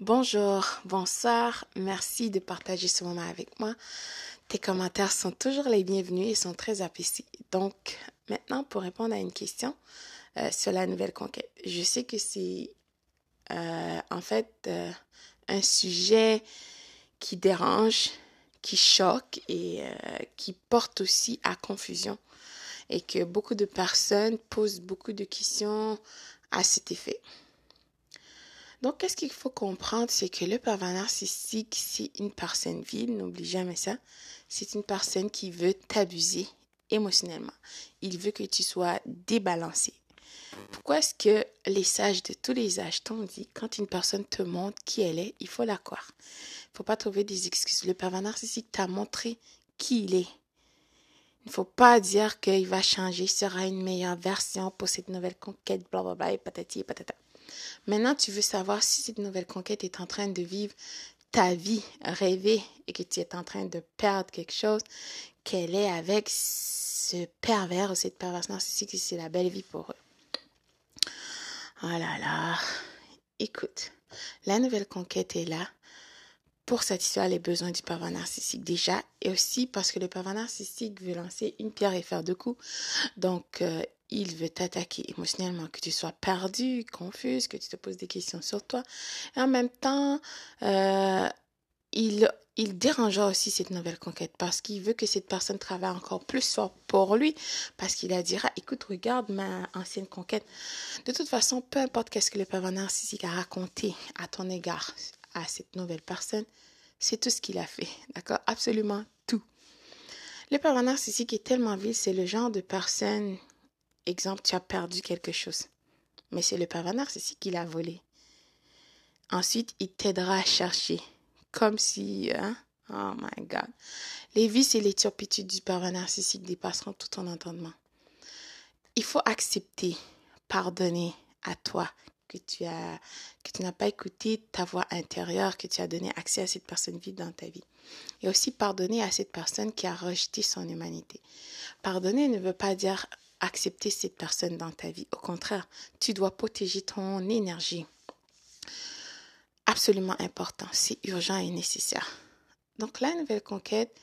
Bonjour, bonsoir, merci de partager ce moment avec moi. Tes commentaires sont toujours les bienvenus et sont très appréciés. Donc, maintenant, pour répondre à une question euh, sur la nouvelle conquête, je sais que c'est euh, en fait euh, un sujet qui dérange, qui choque et qui porte aussi à confusion et que beaucoup de personnes posent beaucoup de questions à cet effet. Donc, qu'est-ce qu'il faut comprendre, c'est que le pervers narcissique, c'est une personne vile, n'oublie jamais ça. C'est une personne qui veut t'abuser émotionnellement. Il veut que tu sois débalancé. Pourquoi est-ce que les sages de tous les âges t'ont dit, quand une personne te montre qui elle est, il faut la croire? Il ne faut pas trouver des excuses. Le pervers narcissique t'a montré qui il est. Il ne faut pas dire qu'il va changer, sera une meilleure version pour cette nouvelle conquête, blablabla, et patati et patata. Maintenant, tu veux savoir si cette nouvelle conquête est en train de vivre ta vie rêvée et que tu es en train de perdre quelque chose, qu'elle est avec ce pervers ou cette perverse narcissique, c'est la belle vie pour eux. Oh là là. Écoute, la nouvelle conquête est là pour satisfaire les besoins du pervers narcissique déjà et aussi parce que le pervers narcissique veut lancer une pierre et faire deux coups. Donc, euh, il veut t'attaquer émotionnellement, que tu sois perdu, confuse, que tu te poses des questions sur toi. Et en même temps, euh, il, il dérangera aussi cette nouvelle conquête parce qu'il veut que cette personne travaille encore plus fort pour lui parce qu'il a dira, écoute, regarde ma ancienne conquête. De toute façon, peu importe qu'est-ce que le pervers narcissique a raconté à ton égard, à cette nouvelle personne, c'est tout ce qu'il a fait. D'accord? Absolument tout. Le pervers narcissique est tellement vil, c'est le genre de personne Exemple, tu as perdu quelque chose. Mais c'est le pervers narcissique qui l'a volé. Ensuite, il t'aidera à chercher. Comme si, hein? Oh my God. Les vices et les turpitudes du pervers narcissique dépasseront tout ton entendement. Il faut accepter, pardonner à toi que tu as, que tu n'as pas écouté ta voix intérieure, que tu as donné accès à cette personne vive dans ta vie. Et aussi pardonner à cette personne qui a rejeté son humanité. Pardonner ne veut pas dire accepter cette personne dans ta vie. Au contraire, tu dois protéger ton énergie. Absolument important, c'est urgent et nécessaire. Donc la nouvelle conquête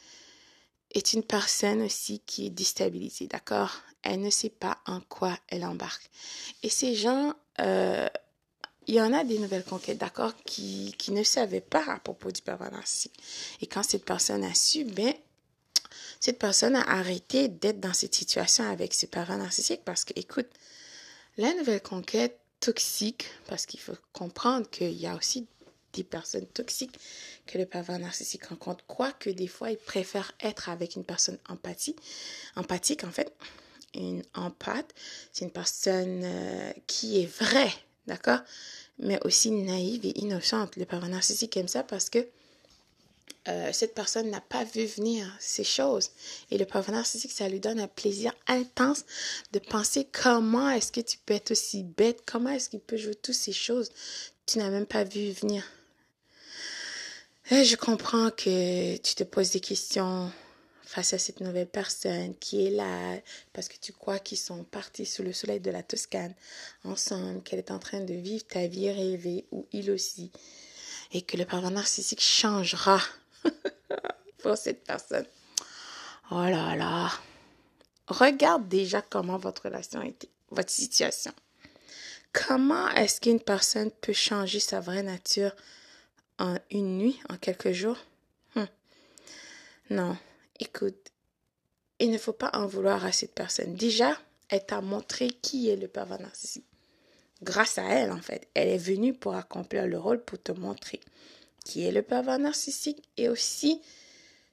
est une personne aussi qui est déstabilisée, d'accord? Elle ne sait pas en quoi elle embarque. Et ces gens, euh, il y en a des nouvelles conquêtes, d'accord, qui, qui ne savaient pas à propos du pervers narcissique. Et quand cette personne a su, ben, cette personne a arrêté d'être dans cette situation avec ses parents narcissiques parce que, écoute, la nouvelle conquête toxique, parce qu'il faut comprendre qu'il y a aussi des personnes toxiques que le pervers narcissique rencontre, quoique des fois, il préfère être avec une personne empathie, empathique, en fait. Une empathe, c'est une personne euh, qui est vraie, d'accord, mais aussi naïve et innocente. Le pervers narcissique aime ça parce que euh, cette personne n'a pas vu venir ces choses. Et le pervers narcissique, ça lui donne un plaisir intense de penser comment est-ce que tu peux être aussi bête, comment est-ce qu'il peut jouer toutes ces choses tu n'as même pas vu venir. Et je comprends que tu te poses des questions face à cette nouvelle personne qui est là parce que tu crois qu'ils sont partis sous le soleil de la Toscane ensemble, qu'elle est en train de vivre ta vie rêvée ou il aussi, et que le pervers narcissique changera cette personne. Oh là là. Regarde déjà comment votre relation était, votre situation. Comment est-ce qu'une personne peut changer sa vraie nature en une nuit, en quelques jours? Hum. Non, écoute, il ne faut pas en vouloir à cette personne. Déjà, elle t'a montré qui est le pervers narcissique. Grâce à elle, en fait, elle est venue pour accomplir le rôle, pour te montrer qui est le pervers narcissique et aussi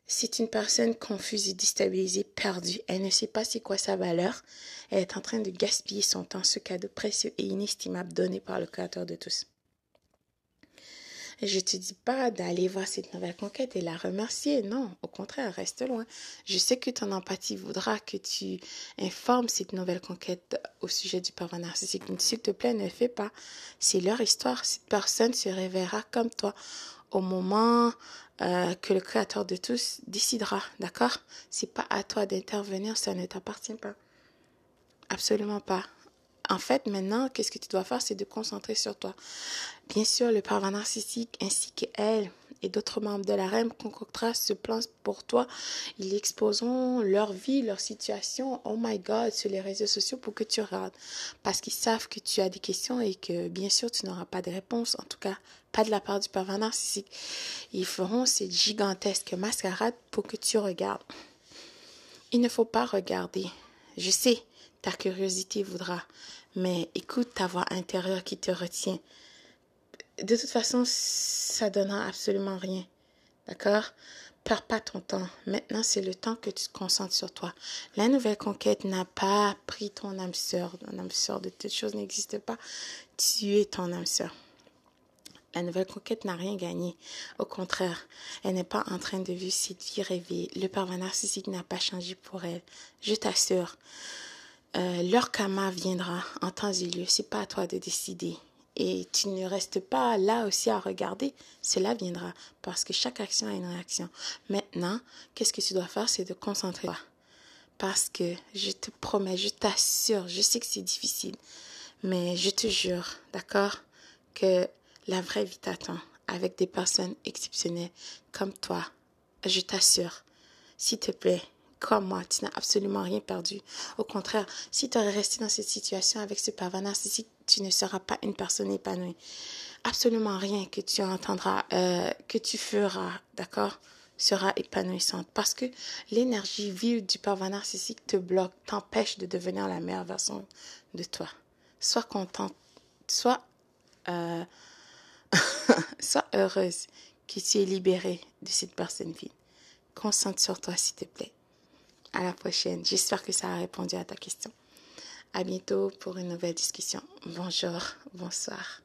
c'est une personne confuse et déstabilisée, perdue. Elle ne sait pas c'est quoi sa valeur. Elle est en train de gaspiller son temps, ce cadeau précieux et inestimable donné par le Créateur de tous. Je te dis pas d'aller voir cette nouvelle conquête et la remercier. Non, au contraire, reste loin. Je sais que ton empathie voudra que tu informes cette nouvelle conquête au sujet du pervers narcissique. S'il te plaît, ne fais pas. C'est leur histoire. Cette personne se réveillera comme toi au moment euh, que le Créateur de tous décidera, d'accord? C'est pas à toi d'intervenir, ça ne t'appartient pas. Absolument pas. en fait, maintenant, qu'est-ce que tu dois faire, c'est de concentrer sur toi. Bien sûr, le pervers narcissique ainsi qu'elle et d'autres membres de la reine concoctera ce plan pour toi. Ils exposeront leur vie, leur situation, oh my god, sur les réseaux sociaux pour que tu regardes. Parce qu'ils savent que tu as des questions et que bien sûr tu n'auras pas de réponse, en tout cas pas de la part du pervers narcissique. Ils feront cette gigantesque mascarade pour que tu regardes. Il ne faut pas regarder. Je sais, ta curiosité voudra, mais écoute ta voix intérieure qui te retient de toute façon, ça donnera absolument rien. D'accord? Perds pas ton temps. Maintenant, c'est le temps que tu te concentres sur toi. La nouvelle conquête n'a pas pris ton âme sœur. Ton âme sœur de toute chose n'existe pas. Tu es ton âme sœur. La nouvelle conquête n'a rien gagné. Au contraire, elle n'est pas en train de vivre cette vie rêvée. Le pervers narcissique n'a pas changé pour elle. Je t'assure. Euh, leur karma viendra en temps et lieu. C'est pas à toi de décider. Et tu ne restes pas là aussi à regarder. Cela viendra parce que chaque action a une réaction. Maintenant, qu'est-ce que tu dois faire, c'est de concentrer. Parce que je te promets, je t'assure, je sais que c'est difficile, mais je te jure, d'accord, que la vraie vie t'attend avec des personnes exceptionnelles comme toi. Je t'assure, s'il te plaît, comme moi, tu n'as absolument rien perdu. Au contraire, si tu aurais resté dans cette situation avec ce pervers narcissique, tu ne seras pas une personne épanouie. Absolument rien que tu entendras, euh, que tu feras, d'accord, sera épanouissante. Parce que l'énergie vive du pervers narcissique te bloque, t'empêche de devenir la meilleure version de toi. Sois contente, sois, euh, heureuse que tu es libérée de cette personne vide. Concentre sur toi, s'il te plaît. À la prochaine. J'espère que ça a répondu à ta question. À bientôt pour une nouvelle discussion. Bonjour, bonsoir.